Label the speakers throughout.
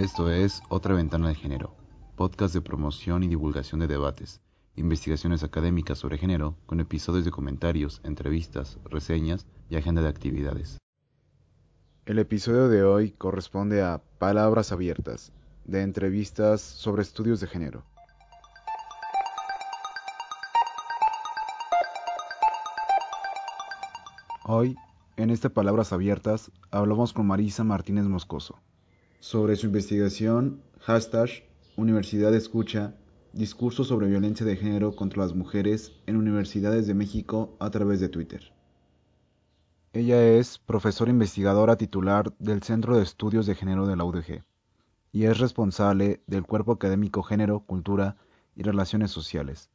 Speaker 1: Esto es Otra Ventana de Género, podcast de promoción y divulgación de debates, investigaciones académicas sobre género, con episodios de comentarios, entrevistas, reseñas y agenda de actividades.
Speaker 2: El episodio de hoy corresponde a Palabras Abiertas, de entrevistas sobre estudios de género. Hoy, en este Palabras Abiertas, hablamos con Marisa Martínez Moscoso sobre su investigación hashtag Universidad Escucha, discurso sobre violencia de género contra las mujeres en universidades de México a través de Twitter. Ella es profesora investigadora titular del Centro de Estudios de Género de la UDG y es responsable del Cuerpo Académico Género, Cultura y Relaciones Sociales.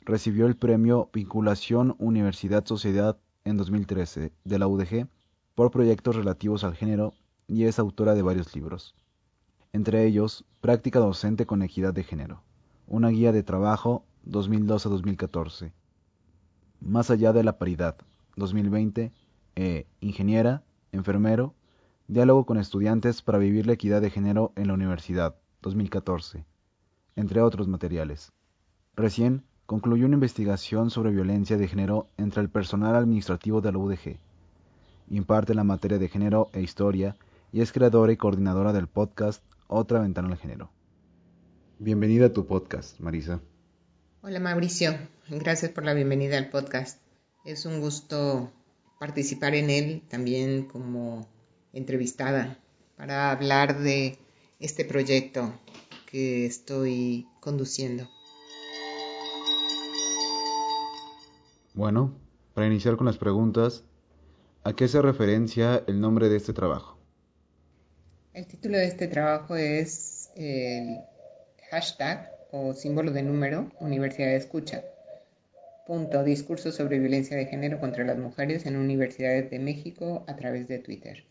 Speaker 2: Recibió el premio Vinculación Universidad-Sociedad en 2013 de la UDG por proyectos relativos al género y es autora de varios libros, entre ellos Práctica Docente con Equidad de Género, una guía de trabajo 2012-2014, Más allá de la paridad 2020, e Ingeniera, Enfermero, Diálogo con estudiantes para vivir la equidad de género en la universidad 2014, entre otros materiales. Recién concluyó una investigación sobre violencia de género entre el personal administrativo de la UDG. Imparte la materia de género e historia y es creadora y coordinadora del podcast Otra Ventana al Género. Bienvenida a tu podcast, Marisa.
Speaker 3: Hola Mauricio, gracias por la bienvenida al podcast. Es un gusto participar en él también como entrevistada para hablar de este proyecto que estoy conduciendo.
Speaker 2: Bueno, para iniciar con las preguntas, ¿a qué hace referencia el nombre de este trabajo?
Speaker 3: El título de este trabajo es el hashtag o símbolo de número Universidad de Escucha. Punto, discurso sobre violencia de género contra las mujeres en universidades de México a través de Twitter.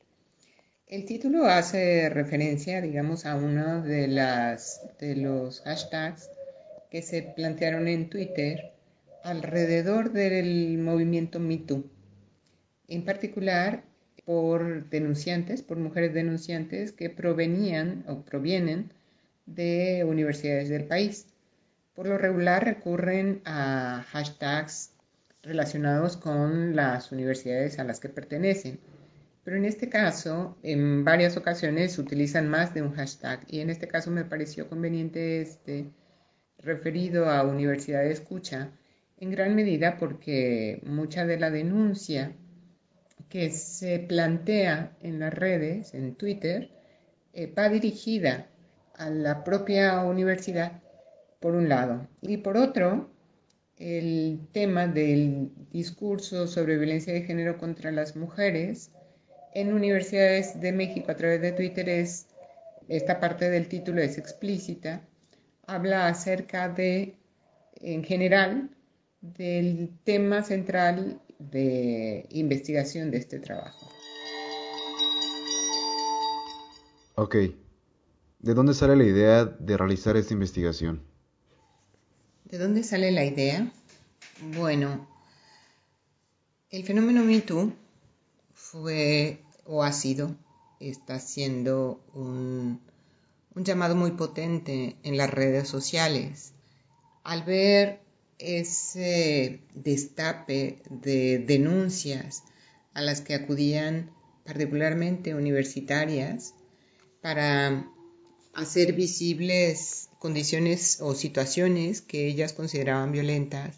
Speaker 3: El título hace referencia, digamos, a uno de, los hashtags que se plantearon en Twitter alrededor del movimiento MeToo. En particular, por denunciantes, por mujeres denunciantes que provenían o provienen de universidades del país. Por lo regular recurren a hashtags relacionados con las universidades a las que pertenecen. Pero en este caso, en varias ocasiones utilizan más de un hashtag y en este caso me pareció conveniente este referido a Universidad de Escucha en gran medida porque mucha de la denuncia que se plantea en las redes, en Twitter, eh, va dirigida a la propia universidad, por un lado, y por otro, el tema del discurso sobre violencia de género contra las mujeres en universidades de México a través de Twitter es, esta parte del título es explícita, habla acerca de, en general, del tema central de investigación de este trabajo.
Speaker 2: Ok. ¿De dónde sale la idea de realizar esta investigación?
Speaker 3: ¿De dónde sale la idea? Bueno, el fenómeno MeToo fue o ha sido, está siendo un, un llamado muy potente en las redes sociales. Al ver ese destape de denuncias a las que acudían particularmente universitarias para hacer visibles condiciones o situaciones que ellas consideraban violentas,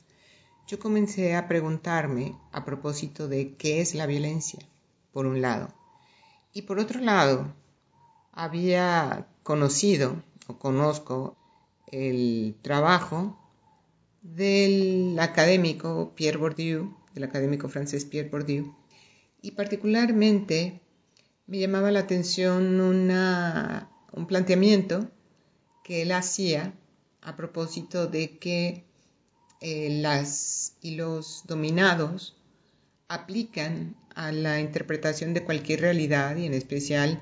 Speaker 3: yo comencé a preguntarme a propósito de qué es la violencia, por un lado. Y por otro lado, había conocido o conozco el trabajo del académico Pierre Bourdieu, del académico francés Pierre Bourdieu, y particularmente me llamaba la atención un planteamiento que él hacía a propósito de que eh, las y los dominados aplican a la interpretación de cualquier realidad y en especial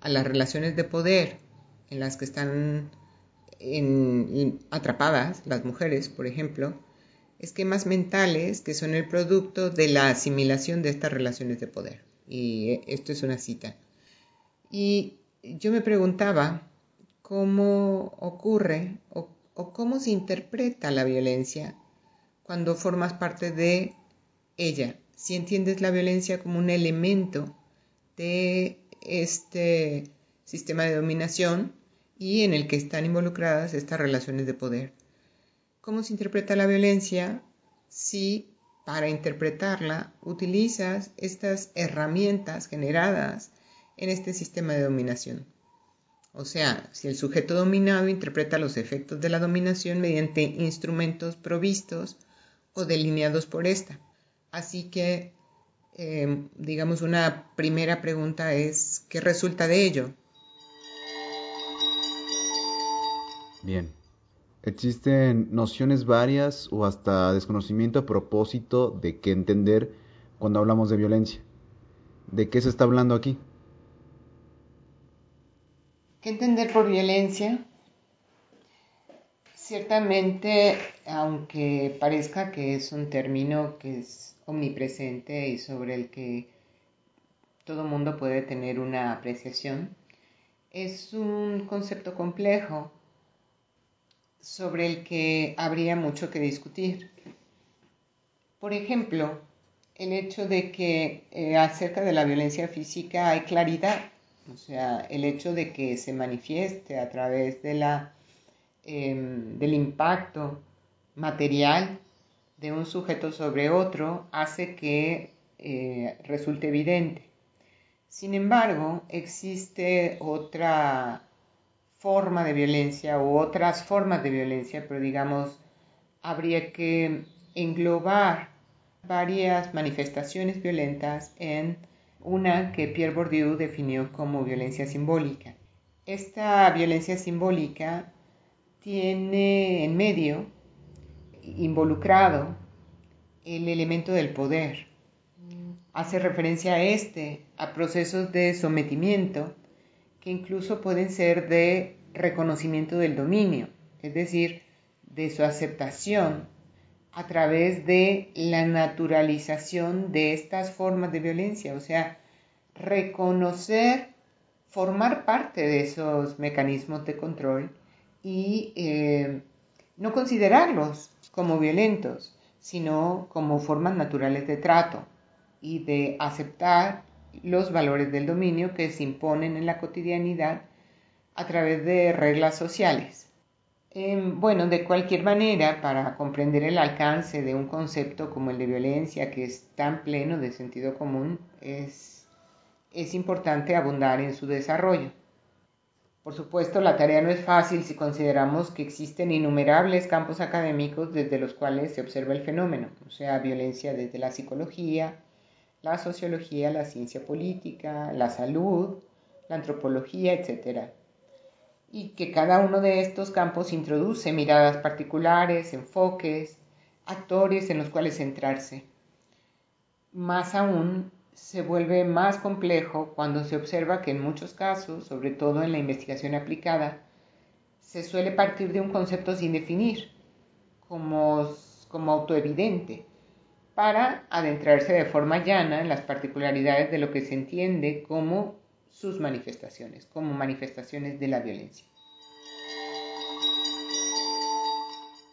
Speaker 3: a las relaciones de poder en las que están atrapadas, las mujeres, por ejemplo, esquemas mentales que son el producto de la asimilación de estas relaciones de poder. Y esto es una cita. Y yo me preguntaba cómo ocurre o, o cómo se interpreta la violencia cuando formas parte de ella. Si entiendes la violencia como un elemento de este sistema de dominación y en el que están involucradas estas relaciones de poder. ¿Cómo se interpreta la violencia si para interpretarla utilizas estas herramientas generadas en este sistema de dominación? O sea, si el sujeto dominado interpreta los efectos de la dominación mediante instrumentos provistos o delineados por esta. Así que, eh, digamos, una primera pregunta es, ¿qué resulta de ello?
Speaker 2: Bien. Existen nociones varias o hasta desconocimiento a propósito de qué entender cuando hablamos de violencia. ¿De qué se está hablando aquí?
Speaker 3: ¿Qué entender por violencia? Ciertamente, aunque parezca que es un término que es omnipresente y sobre el que todo mundo puede tener una apreciación, es un concepto complejo sobre el que habría mucho que discutir. Por ejemplo, el hecho de que eh, acerca de la violencia física hay claridad, o sea, el hecho de que se manifieste a través de la, em, del impacto material de un sujeto sobre otro hace que eh, resulte evidente. Sin embargo, existe otra forma de violencia u otras formas de violencia, pero digamos, habría que englobar varias manifestaciones violentas en una que Pierre Bourdieu definió como violencia simbólica. Esta violencia simbólica tiene en medio involucrado el elemento del poder. Hace referencia a este, a procesos de sometimiento que incluso pueden ser de reconocimiento del dominio, es decir, de su aceptación a través de la naturalización de estas formas de violencia, o sea, reconocer, formar parte de esos mecanismos de control y eh, no considerarlos como violentos, sino como formas naturales de trato y de aceptar los valores del dominio que se imponen en la cotidianidad a través de reglas sociales. Em, bueno, de cualquier manera, para comprender el alcance de un concepto como el de violencia, que es tan pleno de sentido común, es, es importante abundar en su desarrollo. Por supuesto, la tarea no es fácil si consideramos que existen innumerables campos académicos desde los cuales se observa el fenómeno, o sea, violencia desde la psicología, la sociología, la ciencia política, la salud, la antropología, etc. Y que cada uno de estos campos introduce miradas particulares, enfoques, actores en los cuales centrarse. Más aún, se vuelve más complejo cuando se observa que en muchos casos, sobre todo en la investigación aplicada, se suele partir de un concepto sin definir, como, como autoevidente, para adentrarse de forma llana en las particularidades de lo que se entiende como sus manifestaciones, como manifestaciones de la violencia.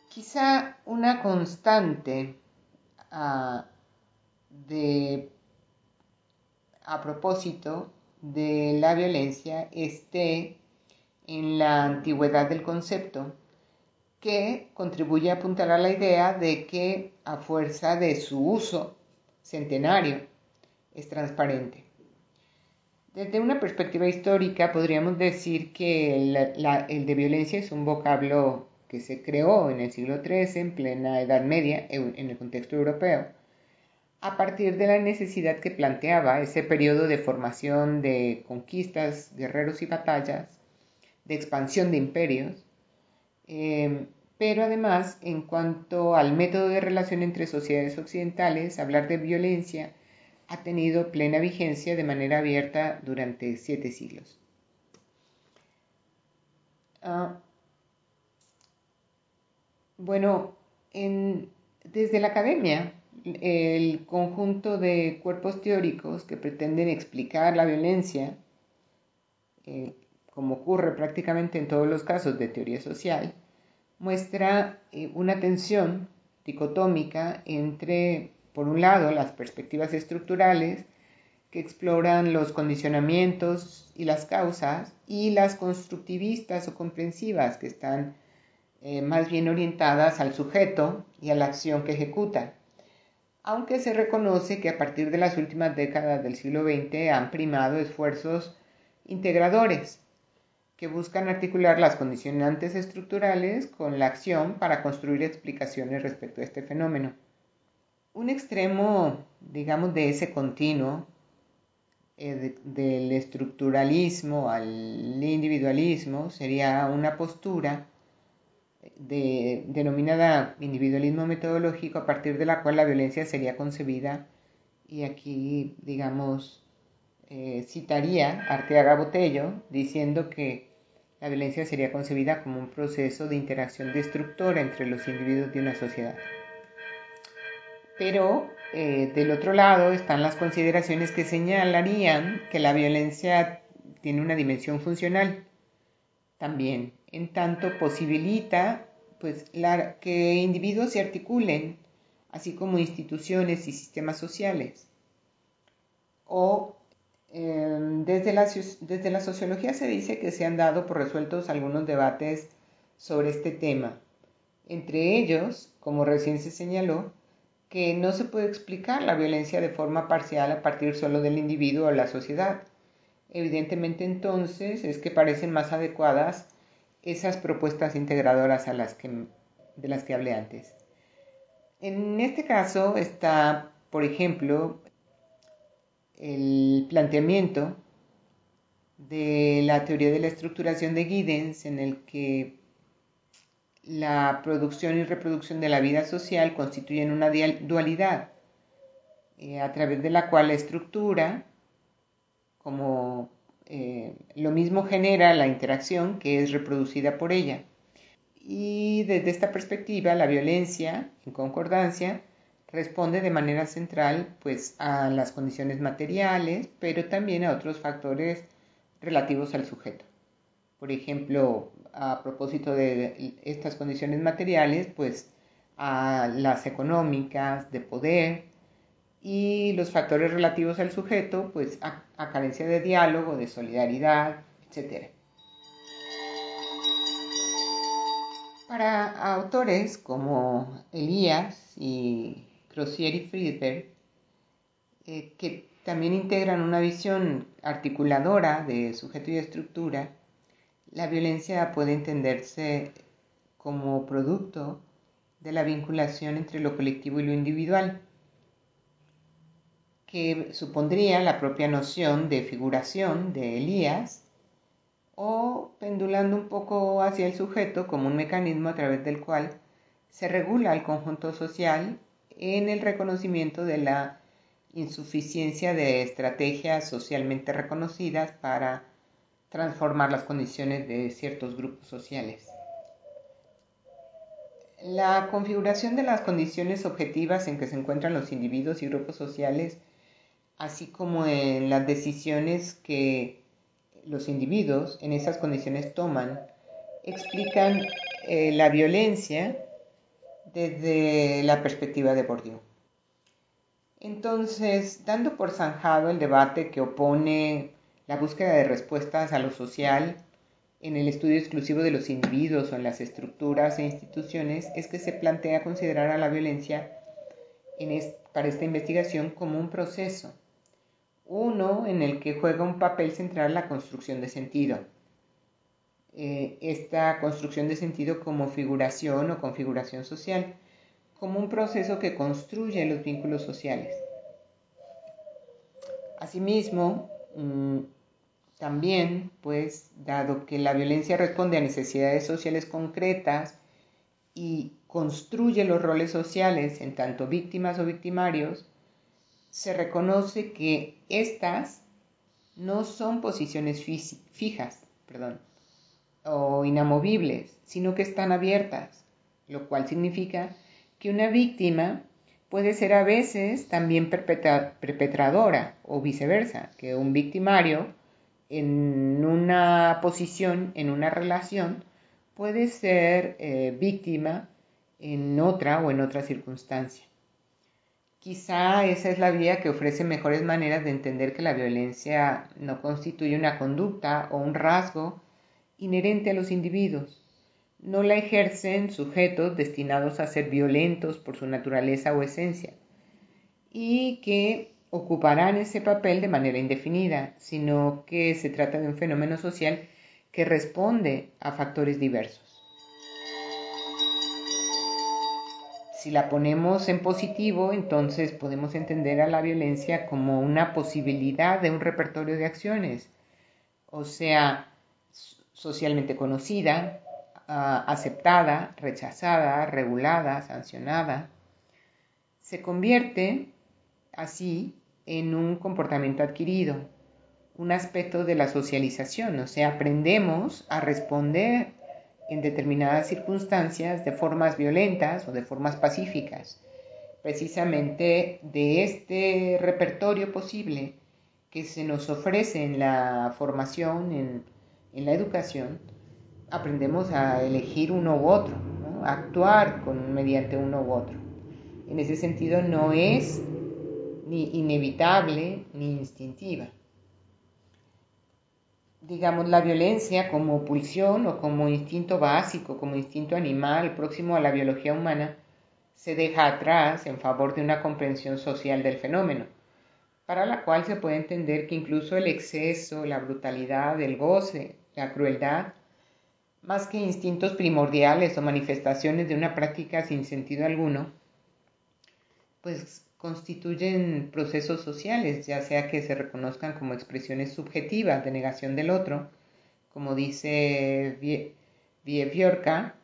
Speaker 3: Quizá una constante ah, a propósito de la violencia esté en la antigüedad del concepto que contribuye a apuntar a la idea de que a fuerza de su uso centenario es transparente. Desde una perspectiva histórica podríamos decir que el, de violencia es un vocablo que se creó en el siglo XIII, en plena Edad Media, en el contexto europeo, a partir de la necesidad que planteaba ese periodo de formación de conquistas, guerreros y batallas, de expansión de imperios, Em, pero además, en cuanto al método de relación entre sociedades occidentales, hablar de violencia ha tenido plena vigencia de manera abierta durante siete siglos. Ah, bueno, desde la academia, el conjunto de cuerpos teóricos que pretenden explicar la violencia, eh, como ocurre prácticamente en todos los casos de teoría social, muestra eh, una tensión dicotómica entre, por un lado, las perspectivas estructurales que exploran los condicionamientos y las causas, y las constructivistas o comprensivas que están eh, más bien orientadas al sujeto y a la acción que ejecuta. Aunque se reconoce que a partir de las últimas décadas del siglo XX han primado esfuerzos integradores que buscan articular las condicionantes estructurales con la acción para construir explicaciones respecto a este fenómeno. Un extremo, digamos, de ese continuo, eh, del estructuralismo al individualismo, sería una postura de, denominada individualismo metodológico, a partir de la cual la violencia sería concebida, y aquí, digamos, eh, citaría Arteaga Botello diciendo que la violencia sería concebida como un proceso de interacción destructora entre los individuos de una sociedad. Pero eh, del otro lado están las consideraciones que señalarían que la violencia tiene una dimensión funcional también, en tanto posibilita pues, que individuos se articulen, así como instituciones y sistemas sociales, o Em, desde, la, desde la sociología se dice que se han dado por resueltos algunos debates sobre este tema. Entre ellos, como recién se señaló, que no se puede explicar la violencia de forma parcial a partir solo del individuo o la sociedad. Evidentemente entonces es que parecen más adecuadas esas propuestas integradoras a las que, de las que hablé antes. En este caso está, por ejemplo, el planteamiento de la teoría de la estructuración de Giddens, en el que la producción y reproducción de la vida social constituyen una dualidad, eh, a través de la cual la estructura, como eh, lo mismo genera la interacción que es reproducida por ella. Y desde esta perspectiva, la violencia, en concordancia, responde de manera central pues a las condiciones materiales, pero también a otros factores relativos al sujeto. Por ejemplo, a propósito de estas condiciones materiales, pues a las económicas, de poder, y los factores relativos al sujeto, pues a, a carencia de diálogo, de solidaridad, etc. Para autores como Elías y Rossier y Friedberg, eh, que también integran una visión articuladora de sujeto y estructura, la violencia puede entenderse como producto de la vinculación entre lo colectivo y lo individual, que supondría la propia noción de figuración de Elías, o pendulando un poco hacia el sujeto como un mecanismo a través del cual se regula el conjunto social en el reconocimiento de la insuficiencia de estrategias socialmente reconocidas para transformar las condiciones de ciertos grupos sociales. La configuración de las condiciones objetivas en que se encuentran los individuos y grupos sociales, así como en las decisiones que los individuos en esas condiciones toman, explican eh, la violencia desde la perspectiva de Bourdieu. Entonces, dando por zanjado el debate que opone la búsqueda de respuestas a lo social en el estudio exclusivo de los individuos o en las estructuras e instituciones, es que se plantea considerar a la violencia para esta investigación como un proceso, uno en el que juega un papel central la construcción de sentido eh, esta construcción de sentido como figuración o configuración social, como un proceso que construye los vínculos sociales. Asimismo, mm, también, pues, dado que la violencia responde a necesidades sociales concretas y construye los roles sociales en tanto víctimas o victimarios, se reconoce que estas no son posiciones fijas, perdón, o inamovibles, sino que están abiertas, lo cual significa que una víctima puede ser a veces también perpetradora o viceversa, que un victimario en una posición, en una relación, puede ser eh, víctima en otra o en otra circunstancia. Quizá esa es la vía que ofrece mejores maneras de entender que la violencia no constituye una conducta o un rasgo inherente a los individuos. No la ejercen sujetos destinados a ser violentos por su naturaleza o esencia y que ocuparán ese papel de manera indefinida, sino que se trata de un fenómeno social que responde a factores diversos. Si la ponemos en positivo, entonces podemos entender a la violencia como una posibilidad de un repertorio de acciones, o sea, socialmente conocida, ah, aceptada, rechazada, regulada, sancionada. Se convierte así en un comportamiento adquirido, un aspecto de la socialización, o sea, aprendemos a responder en determinadas circunstancias de formas violentas o de formas pacíficas. Precisamente de este repertorio posible que se nos ofrece en la formación, en, la educación, aprendemos a elegir uno u otro, a actuar con, mediante uno u otro. En ese sentido no es ni inevitable ni instintiva. Digamos, la violencia como pulsión o como instinto básico, como instinto animal próximo a la biología humana, se deja atrás en favor de una comprensión social del fenómeno, para la cual se puede entender que incluso el exceso, la brutalidad, el goce, la crueldad, más que instintos primordiales o manifestaciones de una práctica sin sentido alguno, pues constituyen procesos sociales, ya sea que se reconozcan como expresiones subjetivas de negación del otro, como dice Vieviorca,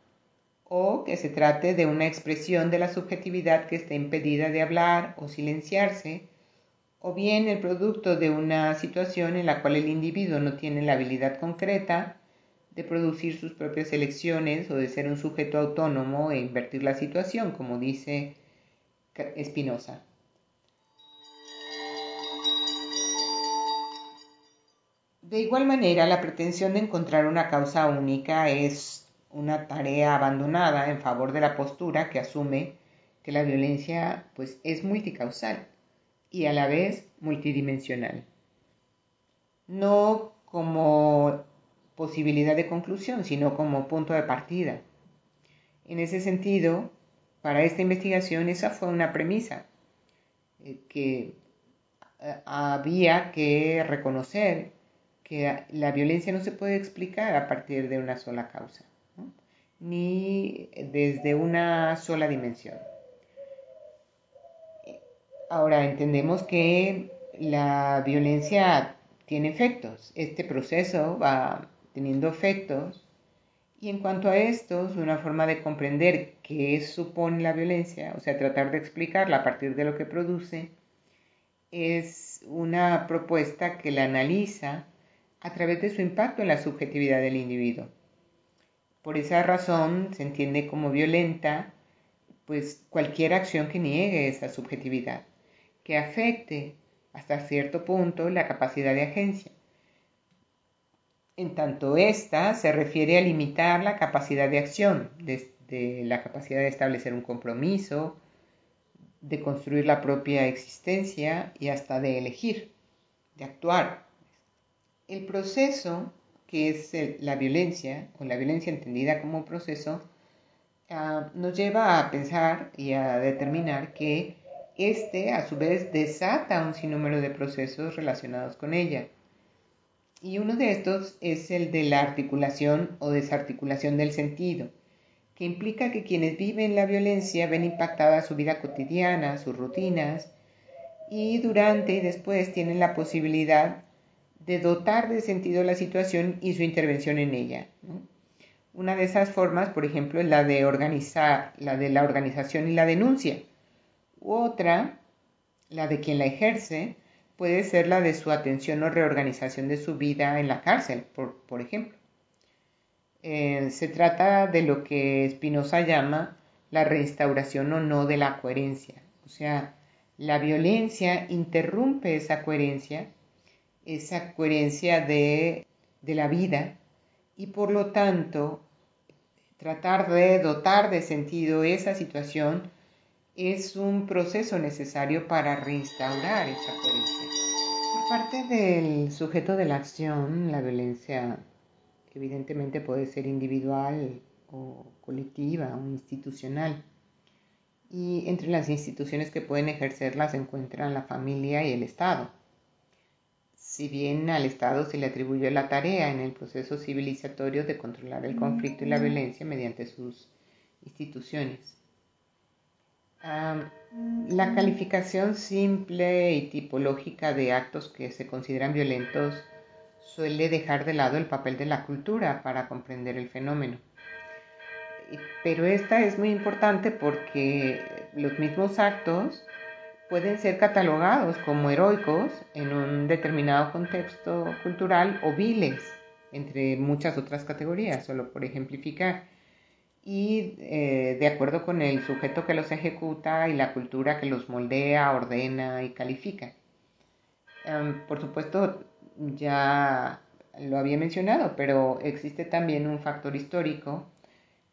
Speaker 3: o que se trate de una expresión de la subjetividad que está impedida de hablar o silenciarse, o bien el producto de una situación en la cual el individuo no tiene la habilidad concreta de producir sus propias elecciones o de ser un sujeto autónomo e invertir la situación, como dice Espinosa. De igual manera, la pretensión de encontrar una causa única es una tarea abandonada en favor de la postura que asume que la violencia pues, es multicausal y a la vez multidimensional. No como posibilidad de conclusión, sino como punto de partida. En ese sentido, para esta investigación esa fue una premisa eh, que eh, había que reconocer que la violencia no se puede explicar a partir de una sola causa, ni desde una sola dimensión. Ahora entendemos que la violencia tiene efectos, este proceso va teniendo efectos. Y en cuanto a estos, una forma de comprender qué supone la violencia, o sea, tratar de explicarla a partir de lo que produce, es una propuesta que la analiza a través de su impacto en la subjetividad del individuo. Por esa razón se entiende como violenta pues cualquier acción que niegue esa subjetividad, que afecte hasta cierto punto la capacidad de agencia en tanto esta se refiere a limitar la capacidad de acción, desde la capacidad de establecer un compromiso, de construir la propia existencia y hasta de elegir, de actuar. El proceso, que es la violencia, o la violencia entendida como proceso, ah, nos lleva a pensar y a determinar que este a su vez desata un sinnúmero de procesos relacionados con ella y uno de estos es el de la articulación o desarticulación del sentido, que implica que quienes viven la violencia ven impactada su vida cotidiana, sus rutinas, y durante y después tienen la posibilidad de dotar de sentido la situación y su intervención en ella. Una de esas formas, por ejemplo, es la de organizar, la de la organización y la denuncia. Otra, la de quien la ejerce, puede ser la de su atención o reorganización de su vida en la cárcel, por, ejemplo. Eh, se trata de lo que Spinoza llama la restauración o no de la coherencia. O sea, la violencia interrumpe esa coherencia esa coherencia de, de la vida y por lo tanto tratar de dotar de sentido esa situación es un proceso necesario para reinstaurar esa coherencia. Por parte del sujeto de la acción, la violencia evidentemente puede ser individual o colectiva o institucional. Y entre las instituciones que pueden ejercerla se encuentran la familia y el Estado. Si bien al Estado se le atribuye la tarea en el proceso civilizatorio de controlar el conflicto y la violencia mediante sus instituciones. La calificación simple y tipológica de actos que se consideran violentos suele dejar de lado el papel de la cultura para comprender el fenómeno. Pero esta es muy importante porque los mismos actos pueden ser catalogados como heroicos en un determinado contexto cultural o viles, entre muchas otras categorías, solo por ejemplificar. Y eh, de acuerdo con el sujeto que los ejecuta y la cultura que los moldea, ordena y califica. Em, por supuesto, ya lo había mencionado, pero existe también un factor histórico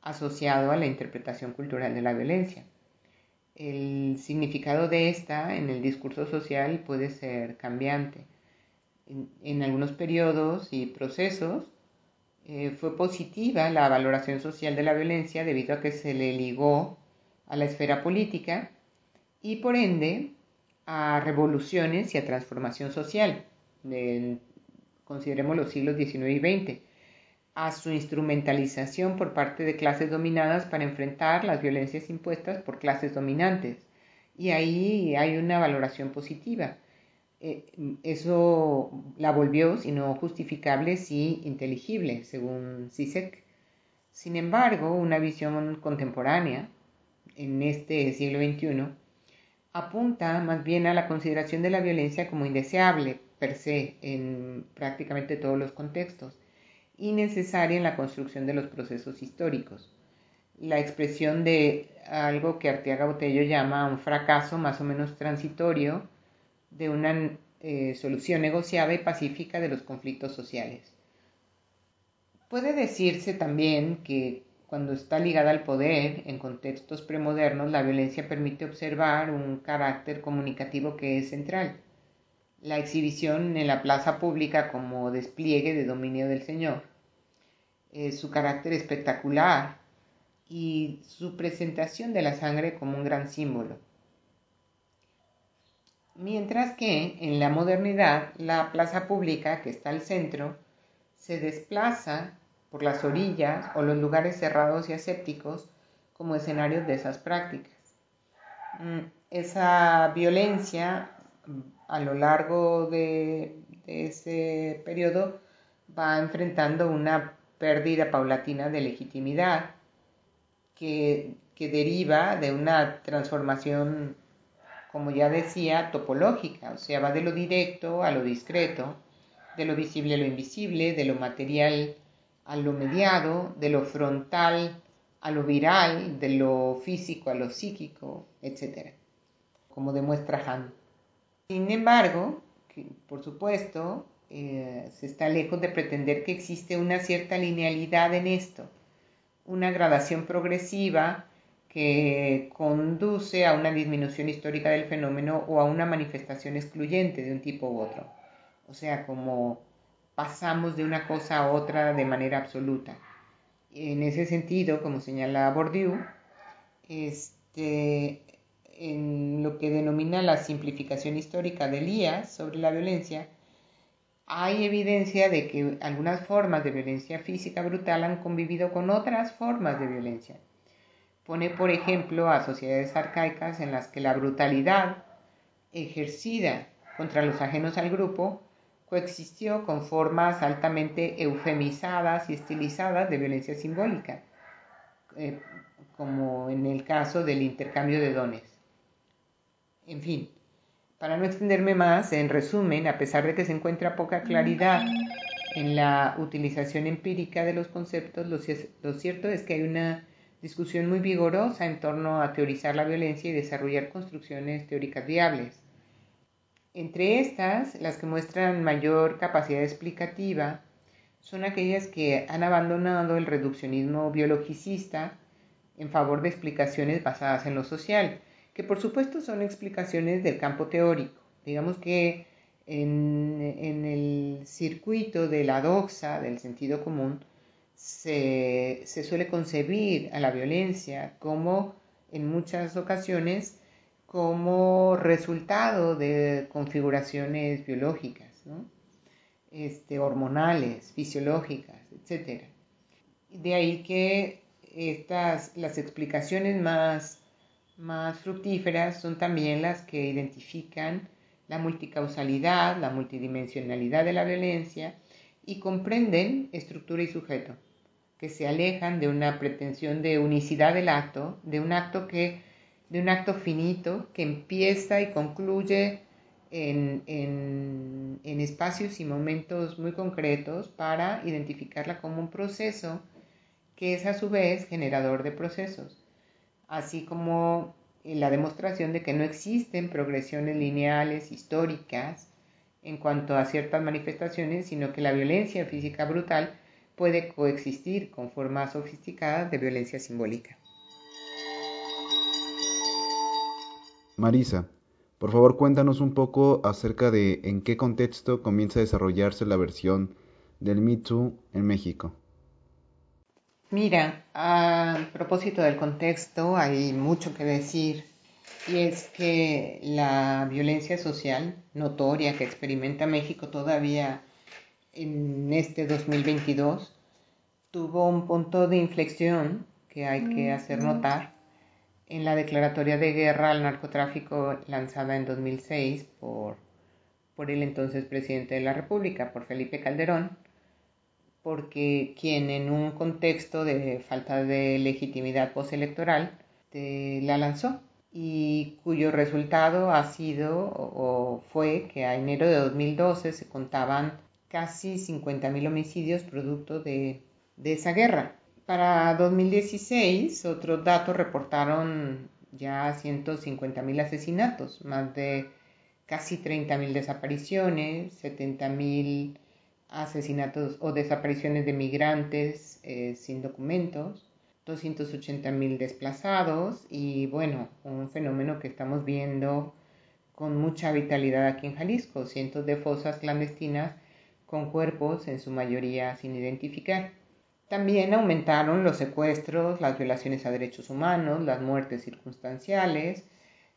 Speaker 3: asociado a la interpretación cultural de la violencia. El significado de esta en el discurso social puede ser cambiante. En, algunos periodos y procesos eh, fue positiva la valoración social de la violencia debido a que se le ligó a la esfera política y por ende a revoluciones y a transformación social consideremos los siglos XIX y XX, a su instrumentalización por parte de clases dominadas para enfrentar las violencias impuestas por clases dominantes. Y ahí hay una valoración positiva. Eh, eso la volvió, si no justificable, sí inteligible, según Sisek. Sin embargo, una visión contemporánea, en este siglo XXI, apunta más bien a la consideración de la violencia como indeseable, per se en prácticamente todos los contextos y necesaria en la construcción de los procesos históricos. La expresión de algo que Arteaga Botello llama un fracaso más o menos transitorio de una eh, solución negociada y pacífica de los conflictos sociales. Puede decirse también que cuando está ligada al poder, en contextos premodernos, la violencia permite observar un carácter comunicativo que es central la exhibición en la plaza pública como despliegue de dominio del Señor, eh, su carácter espectacular y su presentación de la sangre como un gran símbolo. Mientras que en la modernidad la plaza pública que está al centro se desplaza por las orillas o los lugares cerrados y asépticos como escenarios de esas prácticas. Mm, esa violencia a lo largo de, ese periodo va enfrentando una pérdida paulatina de legitimidad que, que, deriva de una transformación, como ya decía, topológica, o sea, va de lo directo a lo discreto, de lo visible a lo invisible, de lo material a lo mediado, de lo frontal a lo viral, de lo físico a lo psíquico, etc. Como demuestra Han. Sin embargo, por supuesto, eh, se está lejos de pretender que existe una cierta linealidad en esto, una gradación progresiva que conduce a una disminución histórica del fenómeno o a una manifestación excluyente de un tipo u otro. O sea, como pasamos de una cosa a otra de manera absoluta. En ese sentido, como señala Bourdieu, este, en lo que denomina la simplificación histórica de Elías sobre la violencia, hay evidencia de que algunas formas de violencia física brutal han convivido con otras formas de violencia. Pone, por ejemplo, a sociedades arcaicas en las que la brutalidad ejercida contra los ajenos al grupo coexistió con formas altamente eufemizadas y estilizadas de violencia simbólica, eh, como en el caso del intercambio de dones. En fin, para no extenderme más, en resumen, a pesar de que se encuentra poca claridad en la utilización empírica de los conceptos, lo, cierto es que hay una discusión muy vigorosa en torno a teorizar la violencia y desarrollar construcciones teóricas viables. Entre estas, las que muestran mayor capacidad explicativa son aquellas que han abandonado el reduccionismo biologicista en favor de explicaciones basadas en lo social, que por supuesto son explicaciones del campo teórico. Digamos que en, el circuito de la doxa, del sentido común, se, se suele concebir a la violencia como en muchas ocasiones como resultado de configuraciones biológicas, este, hormonales, fisiológicas, etc. De ahí que estas, las explicaciones más, más fructíferas son también las que identifican la multicausalidad, la multidimensionalidad de la violencia y comprenden estructura y sujeto, que se alejan de una pretensión de unicidad del acto, de un acto que de un acto finito que empieza y concluye en, espacios y momentos muy concretos para identificarla como un proceso que es a su vez generador de procesos, así como la demostración de que no existen progresiones lineales históricas en cuanto a ciertas manifestaciones, sino que la violencia física brutal puede coexistir con formas sofisticadas de violencia simbólica.
Speaker 2: Marisa, por favor cuéntanos un poco acerca de en qué contexto comienza a desarrollarse la versión del Me Too en México.
Speaker 3: Mira, a propósito del contexto hay mucho que decir y es que la violencia social notoria que experimenta México todavía en este 2022 tuvo un punto de inflexión que hay que hacer notar en la declaratoria de guerra al narcotráfico lanzada en 2006 por, por el entonces presidente de la República, por Felipe Calderón, porque quien en un contexto de falta de legitimidad postelectoral la lanzó y cuyo resultado ha sido o fue que a enero de 2012 se contaban casi 50.000 homicidios producto de, esa guerra. Para 2016, otros datos reportaron ya 150.000 asesinatos, más de casi 30.000 desapariciones, 70.000 asesinatos o desapariciones de migrantes eh, sin documentos, 280.000 desplazados y bueno, un fenómeno que estamos viendo con mucha vitalidad aquí en Jalisco, cientos de fosas clandestinas con cuerpos en su mayoría sin identificar. También aumentaron los secuestros, las violaciones a derechos humanos, las muertes circunstanciales,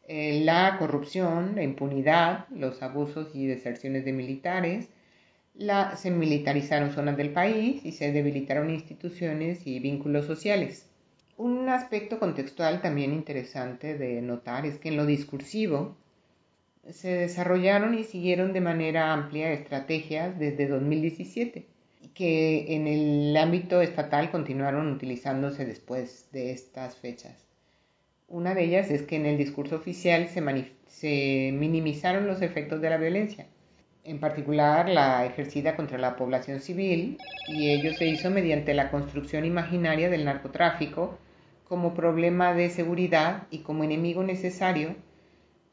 Speaker 3: eh, la corrupción, la impunidad, los abusos y deserciones de militares. se militarizaron zonas del país y se debilitaron instituciones y vínculos sociales. Un aspecto contextual también interesante de notar es que en lo discursivo se desarrollaron y siguieron de manera amplia estrategias desde 2017 que en el ámbito estatal continuaron utilizándose después de estas fechas. Una de ellas es que en el discurso oficial se, minimizaron los efectos de la violencia, en particular la ejercida contra la población civil, y ello se hizo mediante la construcción imaginaria del narcotráfico como problema de seguridad y como enemigo necesario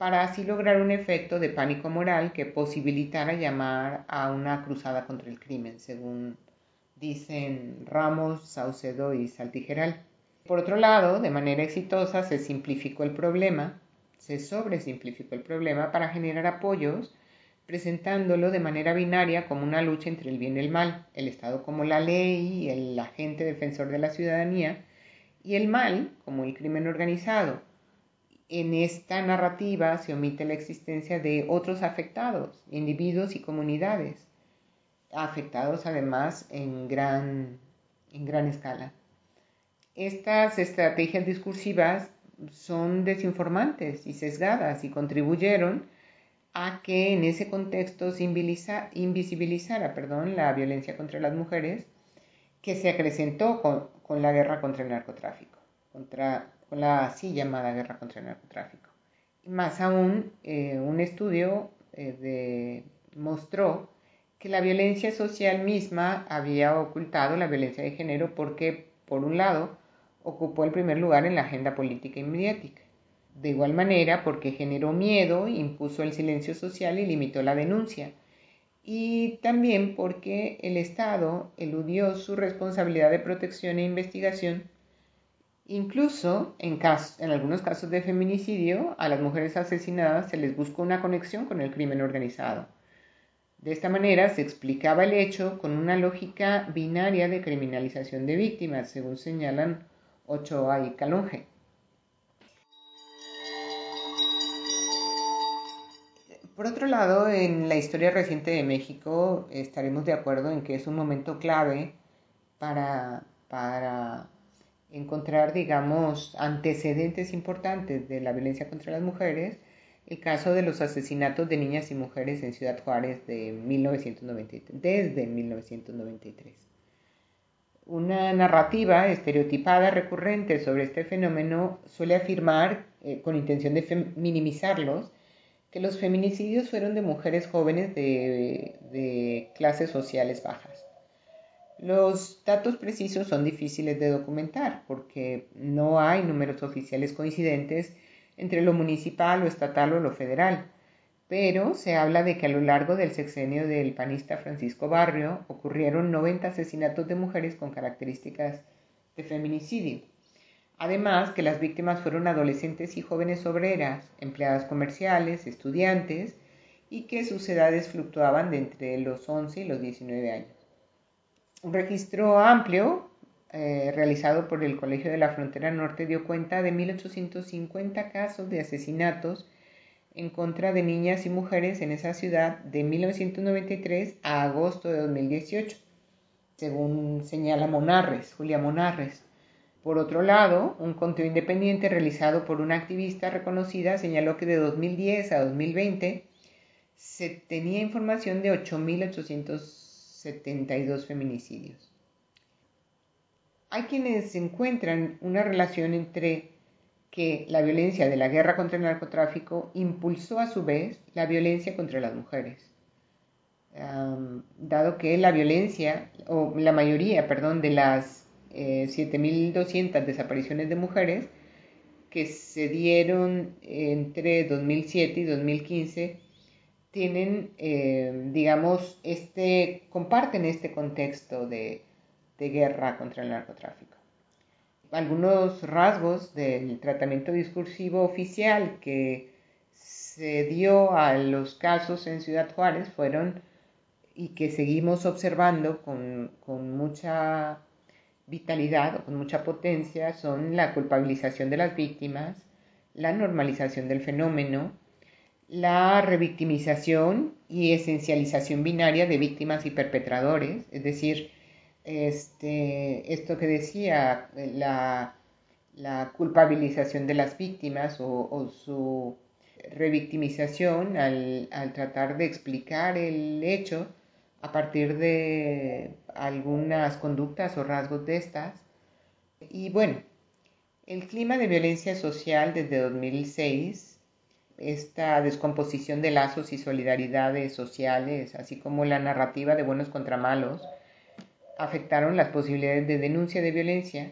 Speaker 3: para así lograr un efecto de pánico moral que posibilitara llamar a una cruzada contra el crimen, según dicen Ramos, Saucedo y Saltijeral. Por otro lado, de manera exitosa se simplificó el problema, se sobresimplificó el problema para generar apoyos, presentándolo de manera binaria como una lucha entre el bien y el mal, el Estado como la ley y el agente defensor de la ciudadanía, y el mal como el crimen organizado, en esta narrativa se omite la existencia de otros afectados, individuos y comunidades, afectados además en gran, en gran escala. Estas estrategias discursivas son desinformantes y sesgadas y contribuyeron a que en ese contexto se invisibilizara perdón, la violencia contra las mujeres que se acrecentó con, con la guerra contra el narcotráfico, contra con la así llamada guerra contra el narcotráfico. Más aún, eh, un estudio eh, mostró que la violencia social misma había ocultado la violencia de género porque, por un lado, ocupó el primer lugar en la agenda política y mediática. De igual manera, porque generó miedo, impuso el silencio social y limitó la denuncia. Y también porque el Estado eludió su responsabilidad de protección e investigación. Incluso en, algunos casos de feminicidio, a las mujeres asesinadas se les buscó una conexión con el crimen organizado. De esta manera se explicaba el hecho con una lógica binaria de criminalización de víctimas, según señalan Ochoa y Calonge. Por otro lado, en la historia reciente de México estaremos de acuerdo en que es un momento clave para, para encontrar, digamos, antecedentes importantes de la violencia contra las mujeres, el caso de los asesinatos de niñas y mujeres en Ciudad Juárez de 1993, desde 1993. Una narrativa estereotipada recurrente sobre este fenómeno suele afirmar, eh, con intención de minimizarlos, que los feminicidios fueron de mujeres jóvenes de, de clases sociales bajas. Los datos precisos son difíciles de documentar porque no hay números oficiales coincidentes entre lo municipal, lo estatal o lo federal, pero se habla de que a lo largo del sexenio del panista Francisco Barrio ocurrieron 90 asesinatos de mujeres con características de feminicidio. Además, que las víctimas fueron adolescentes y jóvenes obreras, empleadas comerciales, estudiantes, y que sus edades fluctuaban de entre los 11 y los 19 años. Un registro amplio eh, realizado por el Colegio de la Frontera Norte dio cuenta de 1.850 casos de asesinatos en contra de niñas y mujeres en esa ciudad de 1993 a agosto de 2018, según señala Monarres, Julia Monarres. Por otro lado, un conteo independiente realizado por una activista reconocida señaló que de 2010 a 2020 se tenía información de 8.872 feminicidios. Hay quienes encuentran una relación entre que la violencia de la guerra contra el narcotráfico impulsó a su vez la violencia contra las mujeres. dado que la violencia, o la mayoría, perdón, de las 7.200 eh, desapariciones de mujeres que se dieron entre 2007 y 2015 tienen, eh, digamos, este, comparten este contexto de, de guerra contra el narcotráfico. Algunos rasgos del tratamiento discursivo oficial que se dio a los casos en Ciudad Juárez fueron y que seguimos observando con, con mucha vitalidad o con mucha potencia son la culpabilización de las víctimas, la normalización del fenómeno, la revictimización y esencialización binaria de víctimas y perpetradores, es decir, este, esto que decía, la, culpabilización de las víctimas o, su revictimización al, al tratar de explicar el hecho a partir de algunas conductas o rasgos de estas. Y bueno, el clima de violencia social desde 2006, esta descomposición de lazos y solidaridades sociales, así como la narrativa de buenos contra malos, afectaron las posibilidades de denuncia de violencia,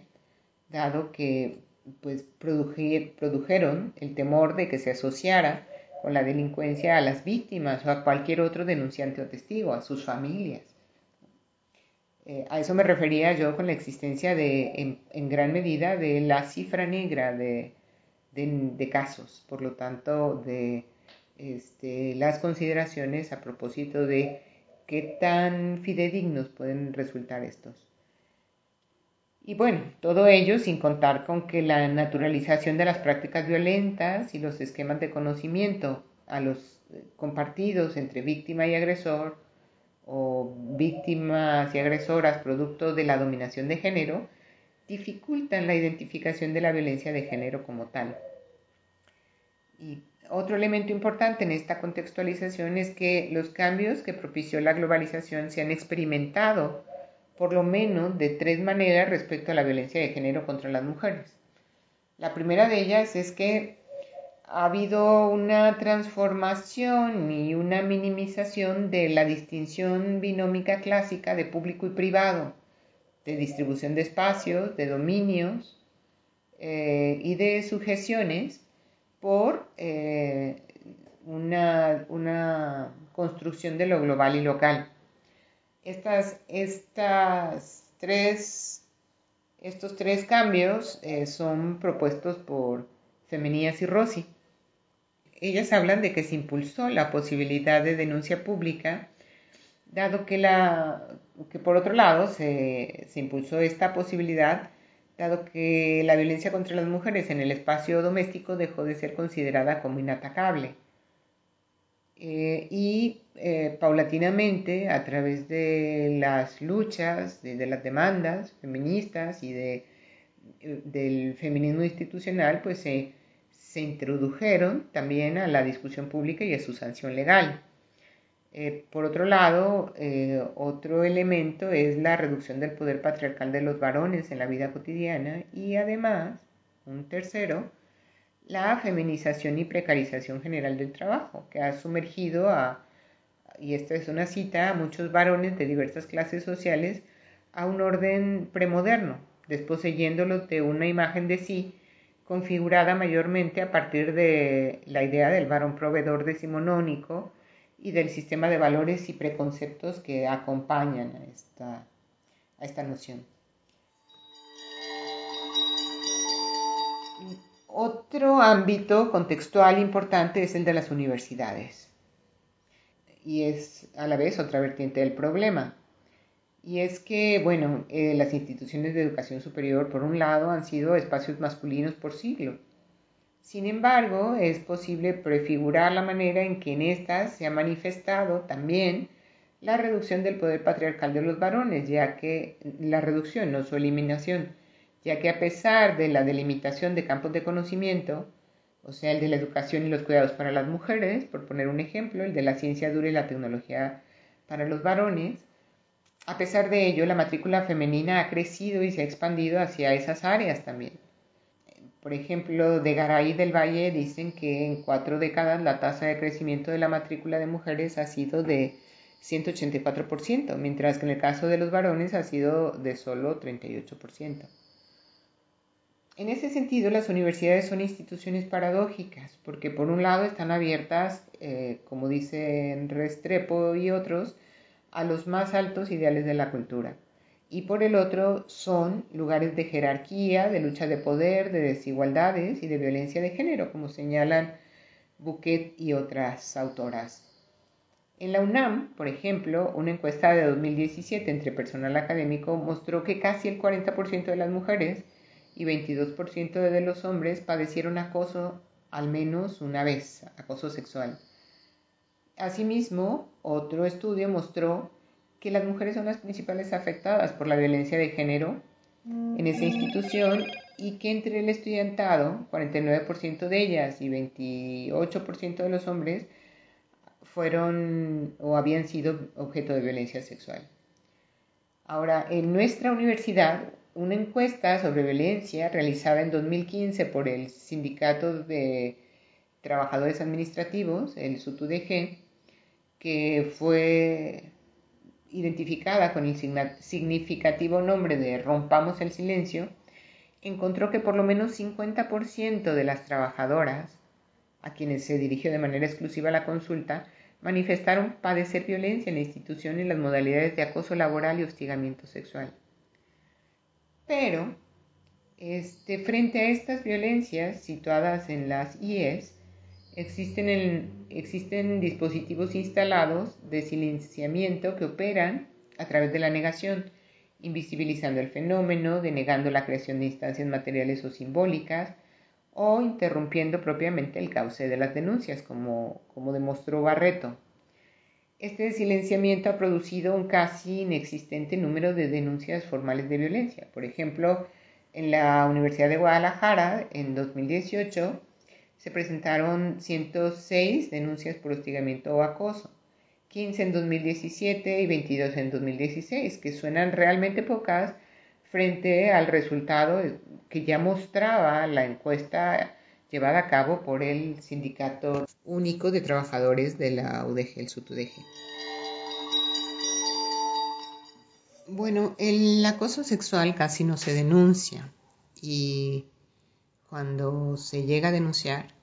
Speaker 3: dado que pues, produjeron el temor de que se asociara con la delincuencia a las víctimas o a cualquier otro denunciante o testigo, a sus familias. Eh, a eso me refería yo con la existencia de, en, gran medida, de la cifra negra de, de, casos, por lo tanto, de este, las consideraciones a propósito de qué tan fidedignos pueden resultar estos. Y bueno, todo ello sin contar con que la naturalización de las prácticas violentas y los esquemas de conocimiento a los eh, compartidos entre víctima y agresor o víctimas y agresoras producto de la dominación de género dificultan la identificación de la violencia de género como tal. Y otro elemento importante en esta contextualización es que los cambios que propició la globalización se han experimentado por lo menos de tres maneras respecto a la violencia de género contra las mujeres. La primera de ellas es que ha habido una transformación y una minimización de la distinción binómica clásica de público y privado, de distribución de espacios, de dominios eh, y de sujeciones por eh, una, una, construcción de lo global y local. Estas, estas tres, estos tres cambios eh, son propuestos por Femenías y Rossi. Ellas hablan de que se impulsó la posibilidad de denuncia pública, dado que, la, que por otro lado se, se impulsó esta posibilidad dado que la violencia contra las mujeres en el espacio doméstico dejó de ser considerada como inatacable. Eh, y eh, paulatinamente, a través de las luchas, de, las demandas feministas y de, del feminismo institucional, pues se introdujeron también a la discusión pública y a su sanción legal. Eh, por otro lado, eh, otro elemento es la reducción del poder patriarcal de los varones en la vida cotidiana y además, un tercero, la feminización y precarización general del trabajo, que ha sumergido a, y esta es una cita, a muchos varones de diversas clases sociales a un orden premoderno, desposeyéndolos de una imagen de sí configurada mayormente a partir de la idea del varón proveedor decimonónico, y del sistema de valores y preconceptos que acompañan a esta, a esta noción. Otro ámbito contextual importante es el de las universidades y es a la vez otra vertiente del problema. Y es que, bueno, eh, las instituciones de educación superior, por un lado, han sido espacios masculinos por siglos sin embargo, es posible prefigurar la manera en que en estas se ha manifestado también la reducción del poder patriarcal de los varones, ya que la reducción, no su eliminación, ya que a pesar de la delimitación de campos de conocimiento, o sea, el de la educación y los cuidados para las mujeres, por poner un ejemplo, el de la ciencia dura y la tecnología para los varones, a pesar de ello, la matrícula femenina ha crecido y se ha expandido hacia esas áreas también. Por ejemplo, de Garay del Valle dicen que en cuatro décadas la tasa de crecimiento de la matrícula de mujeres ha sido de 184%, mientras que en el caso de los varones ha sido de solo 38%. En ese sentido, las universidades son instituciones paradójicas, porque por un lado están abiertas, eh, como dicen Restrepo y otros, a los más altos ideales de la cultura y por el otro son lugares de jerarquía, de lucha de poder, de desigualdades y de violencia de género, como señalan Bouquet y otras autoras. En la UNAM, por ejemplo, una encuesta de 2017 entre personal académico mostró que casi el 40% de las mujeres y 22% de los hombres padecieron acoso al menos una vez, acoso sexual. Asimismo, otro estudio mostró que las mujeres son las principales afectadas por la violencia de género en esa institución y que entre el estudiantado, 49% de ellas y 28% de los hombres fueron o habían sido objeto de violencia sexual. Ahora, en nuestra universidad, una encuesta sobre violencia realizada en 2015 por el Sindicato de Trabajadores Administrativos, el SUTUDG, que fue identificada con el significativo nombre de Rompamos el Silencio, encontró que por lo menos 50% de las trabajadoras, a quienes se dirigió de manera exclusiva la consulta, manifestaron padecer violencia en la institución en las modalidades de acoso laboral y hostigamiento sexual. Pero, este, frente a estas violencias situadas en las IES, Existen, dispositivos instalados de silenciamiento que operan a través de la negación, invisibilizando el fenómeno, denegando la creación de instancias materiales o simbólicas, o interrumpiendo propiamente el cauce de las denuncias, como, como demostró Barreto. Este silenciamiento ha producido un casi inexistente número de denuncias formales de violencia. Por ejemplo, en la Universidad de Guadalajara, en 2018, se presentaron 106 denuncias por hostigamiento o acoso, 15 en 2017 y 22 en 2016, que suenan realmente pocas frente al resultado que ya mostraba la encuesta llevada a cabo por el Sindicato Único de Trabajadores de la UDG, el SUTUDG. Bueno, el acoso sexual casi no se denuncia y cuando se llega a denunciar,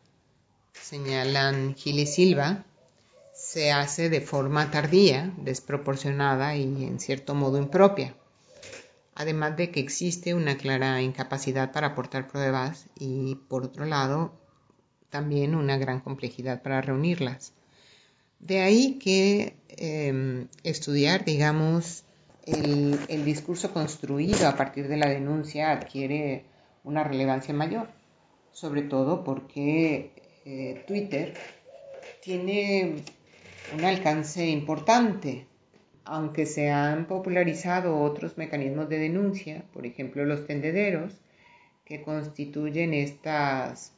Speaker 3: señalan Gil y Silva, se hace de forma tardía, desproporcionada y en cierto modo impropia. Además de que existe una clara incapacidad para aportar pruebas y, por otro lado, también una gran complejidad para reunirlas. De ahí que em, estudiar, digamos, el, el, discurso construido a partir de la denuncia adquiere una relevancia mayor, sobre todo porque eh, Twitter tiene un alcance importante, aunque se han popularizado otros mecanismos de denuncia, por ejemplo los tendederos, que constituyen estas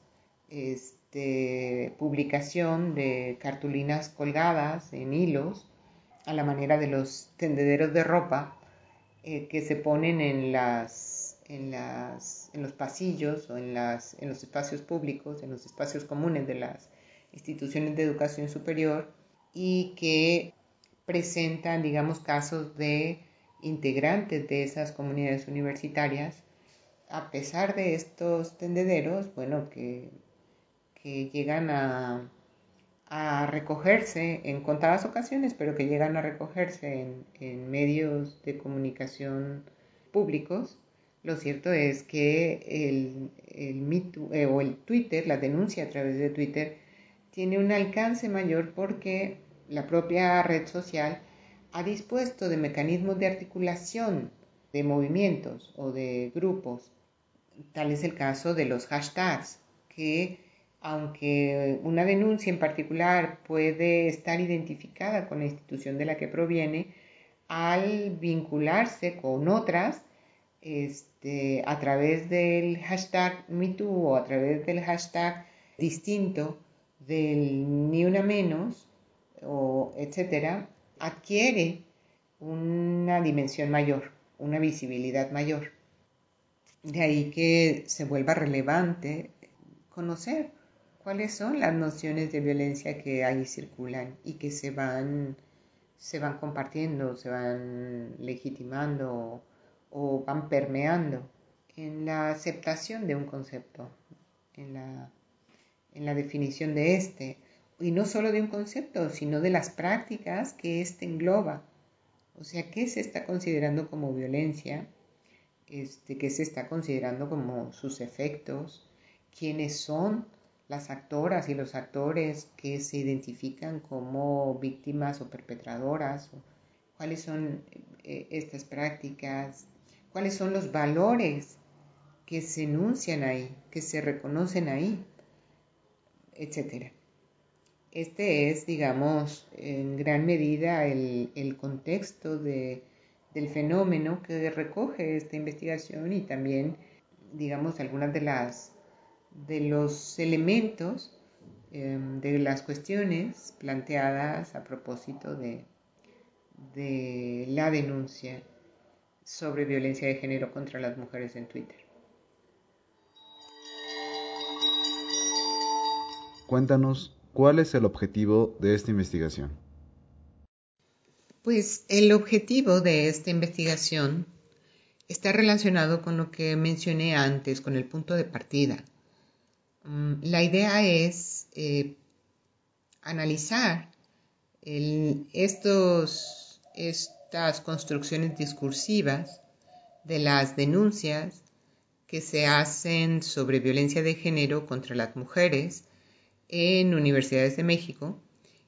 Speaker 3: este, publicación de cartulinas colgadas en hilos a la manera de los tendederos de ropa eh, que se ponen en, las, en, las, en los pasillos o en, las, en los espacios públicos, en los espacios comunes de las instituciones de educación superior y que presentan, digamos, casos de integrantes de esas comunidades universitarias. A pesar de estos tendederos, bueno, que, que llegan a, recogerse en contadas ocasiones, pero que llegan a recogerse en medios de comunicación públicos, lo cierto es que el, el, eh, o el Twitter, la denuncia a través de Twitter, tiene un alcance mayor porque la propia red social ha dispuesto de mecanismos de articulación de movimientos o de grupos. Tal es el caso de los hashtags, que aunque una denuncia en particular puede estar identificada con la institución de la que proviene, al vincularse con otras, este, a través del hashtag MeToo o a través del hashtag distinto del ni una menos, o etcétera, adquiere una dimensión mayor, una visibilidad mayor. De ahí que se vuelva relevante conocer cuáles son las nociones de violencia que ahí circulan y que se van, se van compartiendo, se van legitimando o van permeando en la aceptación de un concepto, en la, en la definición de este, y no solo de un concepto, sino de las prácticas que éste engloba. O sea, ¿qué se está considerando como violencia? Este, ¿Qué se está considerando como sus efectos? ¿Quiénes son las actoras y los actores que se identifican como víctimas o perpetradoras? ¿Cuáles son eh, estas prácticas? ¿Cuáles son los valores que se enuncian ahí, que se reconocen ahí? Etcétera. Este es, digamos, en gran medida el, contexto del fenómeno que recoge esta investigación y también, digamos, algunas de las de los elementos em, de las cuestiones planteadas a propósito de, de la denuncia sobre violencia de género contra las mujeres en Twitter.
Speaker 2: Cuéntanos ¿Cuál es el objetivo de esta investigación?
Speaker 3: Pues el objetivo de esta investigación está relacionado con lo que mencioné antes, con el punto de partida. Mm, la idea es eh, analizar estos, estas construcciones discursivas de las denuncias que se hacen sobre violencia de género contra las mujeres en universidades de México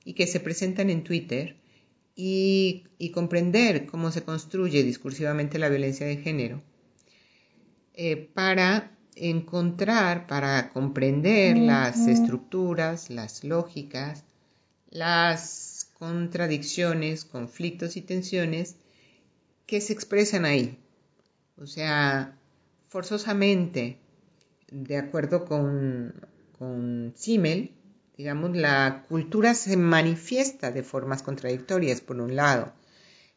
Speaker 3: y que se presentan en Twitter y, comprender cómo se construye discursivamente la violencia de género eh, para encontrar, para comprender las estructuras, las lógicas, las contradicciones, conflictos y tensiones que se expresan ahí. O sea, forzosamente, de acuerdo con Simmel, digamos, la cultura se manifiesta de formas contradictorias, por un lado,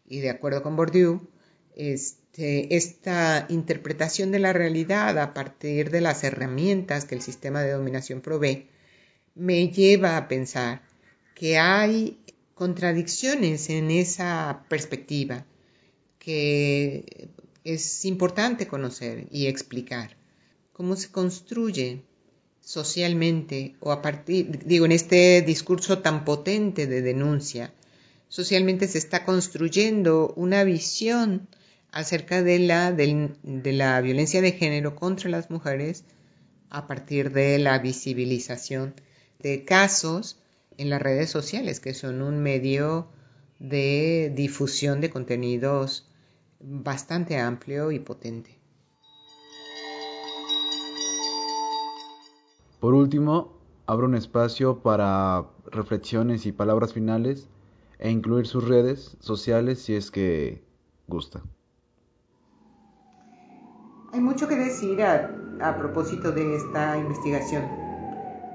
Speaker 3: y de acuerdo con Bourdieu, este, esta interpretación de la realidad a partir de las herramientas que el sistema de dominación provee, me lleva a pensar que hay contradicciones en esa perspectiva que es importante conocer y explicar. Cómo se construye socialmente o a partir, digo, en este discurso tan potente de denuncia, socialmente se está construyendo una visión acerca de la, de la violencia de género contra las mujeres a partir de la visibilización de casos en las redes sociales, que son un medio de difusión de contenidos bastante amplio y potente.
Speaker 2: Por último, abro un espacio para reflexiones y palabras finales e incluir sus redes sociales si es que gusta.
Speaker 3: Hay mucho que decir a, a propósito de esta investigación,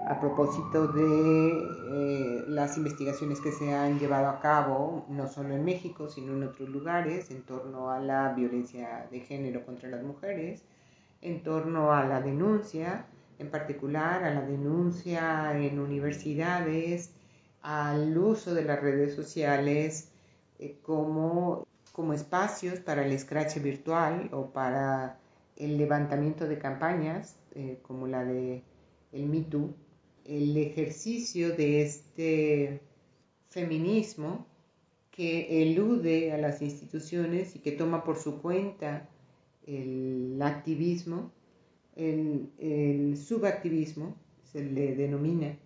Speaker 3: a propósito de eh, las investigaciones que se han llevado a cabo, no solo en México, sino en otros lugares, en torno a la violencia de género contra las mujeres, en torno a la denuncia, en particular a la denuncia en universidades, al uso de las redes sociales eh, como, como espacios para el scratch virtual o para el levantamiento de campañas eh, como la de el Me el ejercicio de este feminismo que elude a las instituciones y que toma por su cuenta el activismo, el, subactivismo, se le denomina,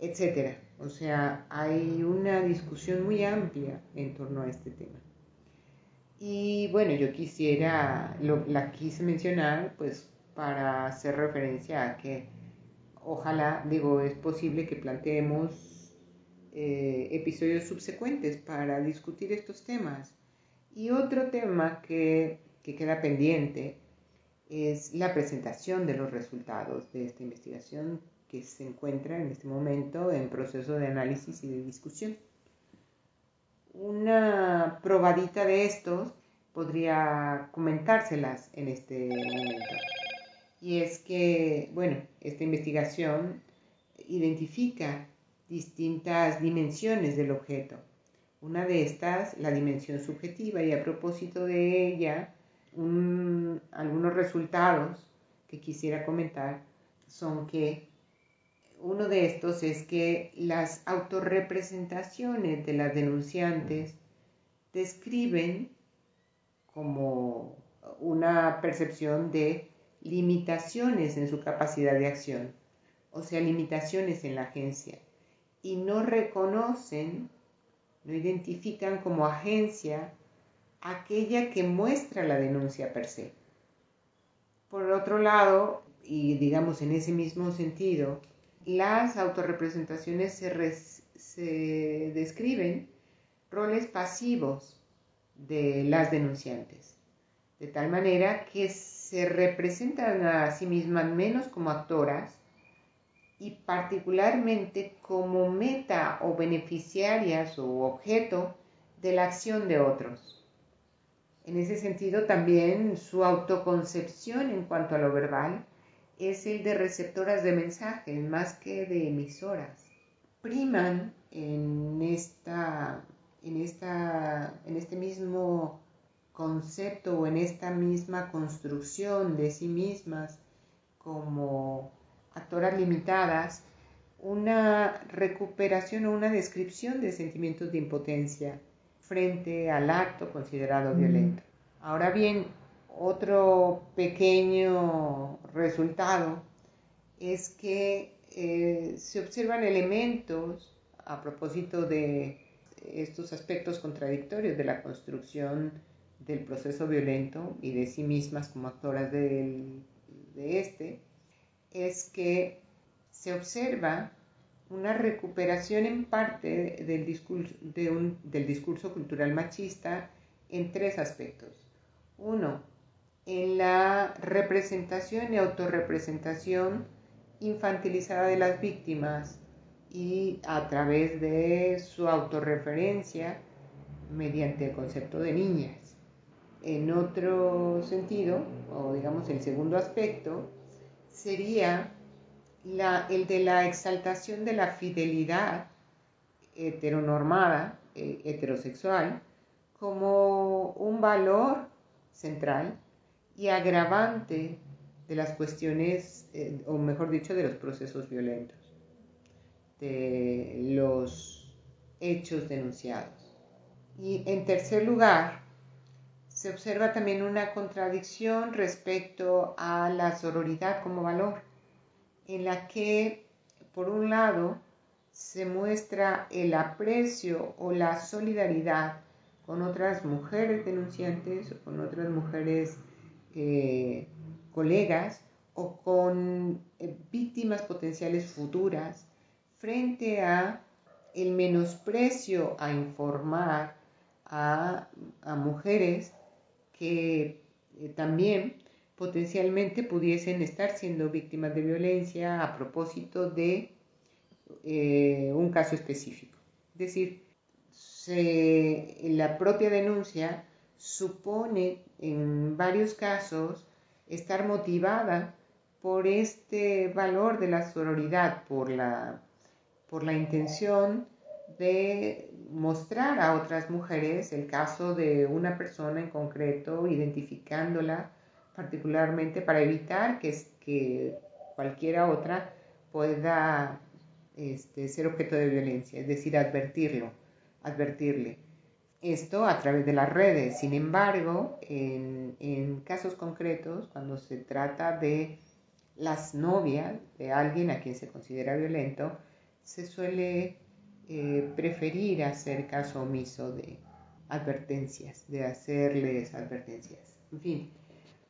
Speaker 3: etcétera. O sea, hay una discusión muy amplia en torno a este tema. Y bueno, yo quisiera, lo, la quise mencionar pues para hacer referencia a que ojalá, digo, es posible que planteemos eh, episodios subsecuentes para discutir estos temas. Y otro tema que, que queda pendiente es la presentación de los resultados de esta investigación que se encuentra en este momento en proceso de análisis y de discusión. Una probadita de estos podría comentárselas en este momento. Y es que, bueno, esta investigación identifica distintas dimensiones del objeto. Una de estas, la dimensión subjetiva, y a propósito de ella, algunos resultados que quisiera comentar son que uno de estos es que las autorrepresentaciones de las denunciantes describen como una percepción de limitaciones en su capacidad de acción, o sea, limitaciones en la agencia, y no reconocen, no identifican como agencia aquella que muestra la denuncia per se. Por otro lado, y digamos en ese mismo sentido, las autorrepresentaciones se, describen roles pasivos de las denunciantes, de tal manera que se representan a sí mismas menos como actoras y particularmente como meta o beneficiarias o objeto de la acción de otros. En ese sentido también su autoconcepción en cuanto a lo verbal es el de receptoras de mensajes más que de emisoras. Priman en, esta, en, esta, en este mismo concepto o en esta misma construcción de sí mismas como actoras limitadas una recuperación o una descripción de sentimientos de impotencia frente al acto considerado mm. violento. Ahora bien, otro pequeño resultado es que eh, se observan elementos a propósito de estos aspectos contradictorios de la construcción del proceso violento y de sí mismas como actoras de este, es que se observa una recuperación en parte del discurso, del discurso cultural machista en tres aspectos. Uno, en la representación y autorrepresentación infantilizada de las víctimas y a través de su autorreferencia mediante el concepto de niñas. En otro sentido, o digamos el segundo aspecto, sería el de la exaltación de la fidelidad heteronormada, eh, heterosexual, como un valor central y agravante de las cuestiones, eh, o mejor dicho, de los procesos violentos, de los hechos denunciados. Y en tercer lugar, se observa también una contradicción respecto a la sororidad como valor, en la que, por un lado, se muestra el aprecio o la solidaridad con otras mujeres denunciantes o con otras mujeres eh, colegas o con eh, víctimas potenciales futuras frente a el menosprecio a informar a, mujeres que eh, también potencialmente pudiesen estar siendo víctimas de violencia a propósito de eh, un caso específico. Es decir, la propia denuncia supone en varios casos estar motivada por este valor de la sororidad, por la, por la intención de mostrar a otras mujeres el caso de una persona en concreto, identificándola particularmente para evitar que, que cualquiera otra pueda este, ser objeto de violencia, es decir, advertirlo, advertirle. Esto a través de las redes. Sin embargo, en, casos concretos, cuando se trata de las novias de alguien a quien se considera violento, se suele eh, preferir hacer caso omiso de advertencias, de hacerles advertencias. En fin,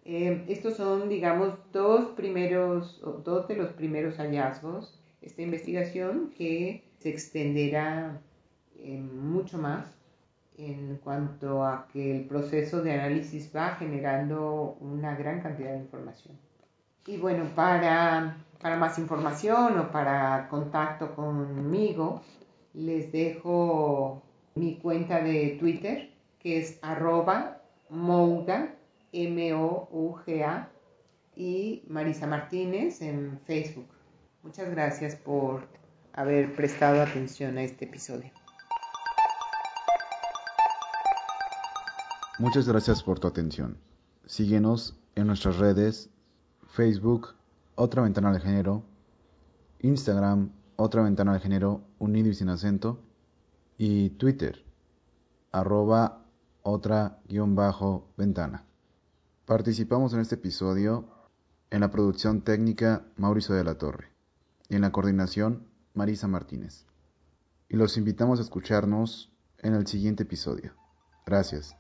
Speaker 3: eh, estos son, digamos, dos primeros, dos de los primeros hallazgos esta investigación que se extenderá mucho más en cuanto a que el proceso de análisis va generando una gran cantidad de información. Y bueno, para, para más información o para contacto conmigo, les dejo mi cuenta de Twitter, que es arroba mouga, M-O-U-G-A, y Marisa Martínez en Facebook. Muchas gracias por haber prestado atención a este episodio.
Speaker 2: Muchas gracias por tu atención. Síguenos en nuestras redes Facebook, Otra Ventana al Género, Instagram, Otra Ventana al Género, unido y sin acento, y Twitter, arroba otra-ventana. Participamos en este episodio en la producción técnica Mauricio de la Torre y en la coordinación Marisa Martínez. Y los invitamos a escucharnos en el siguiente episodio. Gracias.